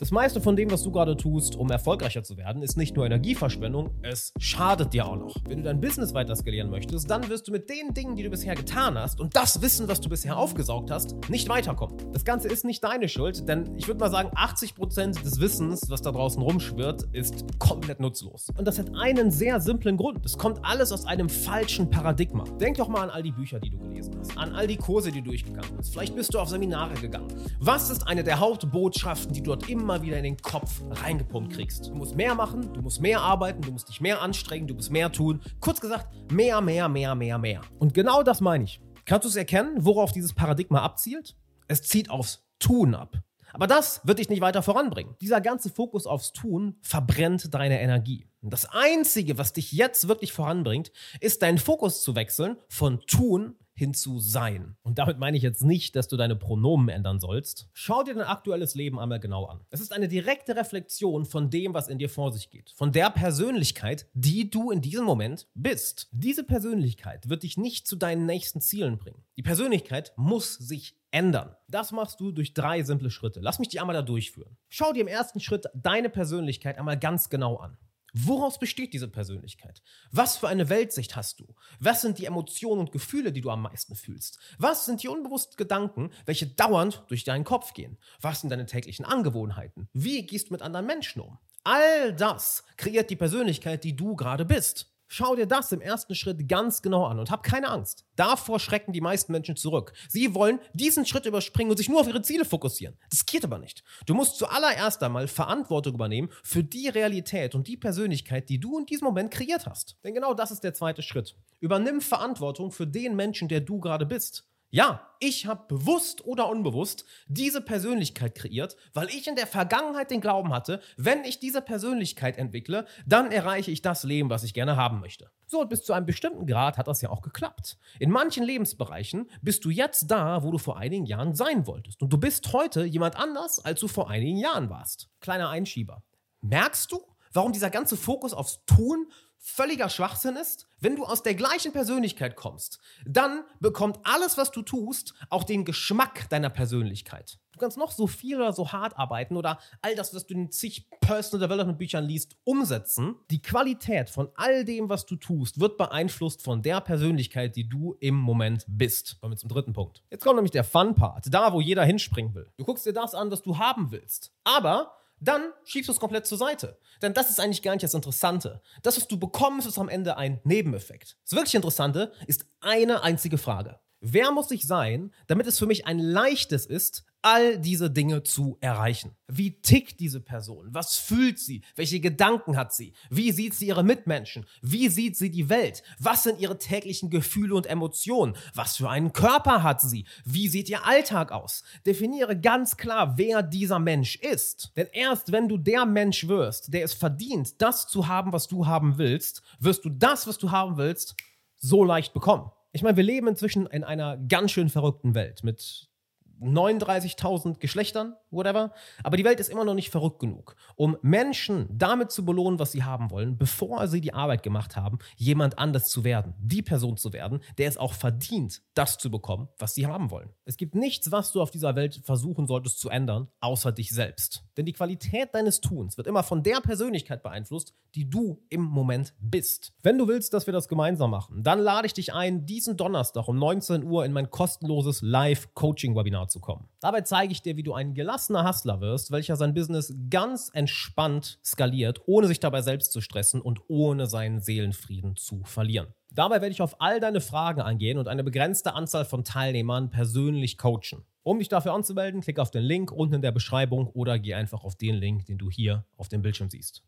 Das meiste von dem, was du gerade tust, um erfolgreicher zu werden, ist nicht nur Energieverschwendung, es schadet dir auch noch. Wenn du dein Business weiter skalieren möchtest, dann wirst du mit den Dingen, die du bisher getan hast und das Wissen, was du bisher aufgesaugt hast, nicht weiterkommen. Das Ganze ist nicht deine Schuld, denn ich würde mal sagen, 80% des Wissens, was da draußen rumschwirrt, ist komplett nutzlos. Und das hat einen sehr simplen Grund. Es kommt alles aus einem falschen Paradigma. Denk doch mal an all die Bücher, die du gelesen hast, an all die Kurse, die du durchgegangen bist. Vielleicht bist du auf Seminare gegangen. Was ist eine der Hauptbotschaften, die du dort immer immer wieder in den Kopf reingepumpt kriegst. Du musst mehr machen, du musst mehr arbeiten, du musst dich mehr anstrengen, du musst mehr tun. Kurz gesagt, mehr, mehr, mehr, mehr, mehr. Und genau das meine ich. Kannst du es erkennen, worauf dieses Paradigma abzielt? Es zieht aufs Tun ab. Aber das wird dich nicht weiter voranbringen. Dieser ganze Fokus aufs Tun verbrennt deine Energie. Das Einzige, was dich jetzt wirklich voranbringt, ist deinen Fokus zu wechseln von Tun hin zu sein. Und damit meine ich jetzt nicht, dass du deine Pronomen ändern sollst. Schau dir dein aktuelles Leben einmal genau an. Es ist eine direkte Reflexion von dem, was in dir vor sich geht. Von der Persönlichkeit, die du in diesem Moment bist. Diese Persönlichkeit wird dich nicht zu deinen nächsten Zielen bringen. Die Persönlichkeit muss sich ändern. Das machst du durch drei simple Schritte. Lass mich die einmal da durchführen. Schau dir im ersten Schritt deine Persönlichkeit einmal ganz genau an. Woraus besteht diese Persönlichkeit? Was für eine Weltsicht hast du? Was sind die Emotionen und Gefühle, die du am meisten fühlst? Was sind die unbewussten Gedanken, welche dauernd durch deinen Kopf gehen? Was sind deine täglichen Angewohnheiten? Wie gehst du mit anderen Menschen um? All das kreiert die Persönlichkeit, die du gerade bist. Schau dir das im ersten Schritt ganz genau an und hab keine Angst. Davor schrecken die meisten Menschen zurück. Sie wollen diesen Schritt überspringen und sich nur auf ihre Ziele fokussieren. Das geht aber nicht. Du musst zuallererst einmal Verantwortung übernehmen für die Realität und die Persönlichkeit, die du in diesem Moment kreiert hast. Denn genau das ist der zweite Schritt. Übernimm Verantwortung für den Menschen, der du gerade bist. Ja, ich habe bewusst oder unbewusst diese Persönlichkeit kreiert, weil ich in der Vergangenheit den Glauben hatte, wenn ich diese Persönlichkeit entwickle, dann erreiche ich das Leben, was ich gerne haben möchte. So, und bis zu einem bestimmten Grad hat das ja auch geklappt. In manchen Lebensbereichen bist du jetzt da, wo du vor einigen Jahren sein wolltest. Und du bist heute jemand anders, als du vor einigen Jahren warst. Kleiner Einschieber. Merkst du, warum dieser ganze Fokus aufs Tun völliger Schwachsinn ist? Wenn du aus der gleichen Persönlichkeit kommst, dann bekommt alles, was du tust, auch den Geschmack deiner Persönlichkeit. Du kannst noch so viel oder so hart arbeiten oder all das, was du in zig Personal Development Büchern liest, umsetzen. Die Qualität von all dem, was du tust, wird beeinflusst von der Persönlichkeit, die du im Moment bist. Kommen wir zum dritten Punkt. Jetzt kommt nämlich der Fun-Part, da, wo jeder hinspringen will. Du guckst dir das an, was du haben willst. Aber dann schiebst du es komplett zur Seite. Denn das ist eigentlich gar nicht das Interessante. Das, was du bekommst, ist am Ende ein Nebeneffekt. Das wirklich Interessante ist eine einzige Frage. Wer muss ich sein, damit es für mich ein leichtes ist, all diese Dinge zu erreichen. Wie tickt diese Person? Was fühlt sie? Welche Gedanken hat sie? Wie sieht sie ihre Mitmenschen? Wie sieht sie die Welt? Was sind ihre täglichen Gefühle und Emotionen? Was für einen Körper hat sie? Wie sieht ihr Alltag aus? Definiere ganz klar, wer dieser Mensch ist. Denn erst wenn du der Mensch wirst, der es verdient, das zu haben, was du haben willst, wirst du das, was du haben willst, so leicht bekommen. Ich meine, wir leben inzwischen in einer ganz schön verrückten Welt mit 39.000 Geschlechtern, whatever. Aber die Welt ist immer noch nicht verrückt genug, um Menschen damit zu belohnen, was sie haben wollen, bevor sie die Arbeit gemacht haben, jemand anders zu werden, die Person zu werden, der es auch verdient, das zu bekommen, was sie haben wollen. Es gibt nichts, was du auf dieser Welt versuchen solltest zu ändern, außer dich selbst. Denn die Qualität deines Tuns wird immer von der Persönlichkeit beeinflusst, die du im Moment bist. Wenn du willst, dass wir das gemeinsam machen, dann lade ich dich ein, diesen Donnerstag um 19 Uhr in mein kostenloses Live-Coaching-Webinar zu kommen. Dabei zeige ich dir, wie du ein gelassener Hustler wirst, welcher sein Business ganz entspannt skaliert, ohne sich dabei selbst zu stressen und ohne seinen Seelenfrieden zu verlieren. Dabei werde ich auf all deine Fragen eingehen und eine begrenzte Anzahl von Teilnehmern persönlich coachen. Um dich dafür anzumelden, klick auf den Link unten in der Beschreibung oder geh einfach auf den Link, den du hier auf dem Bildschirm siehst.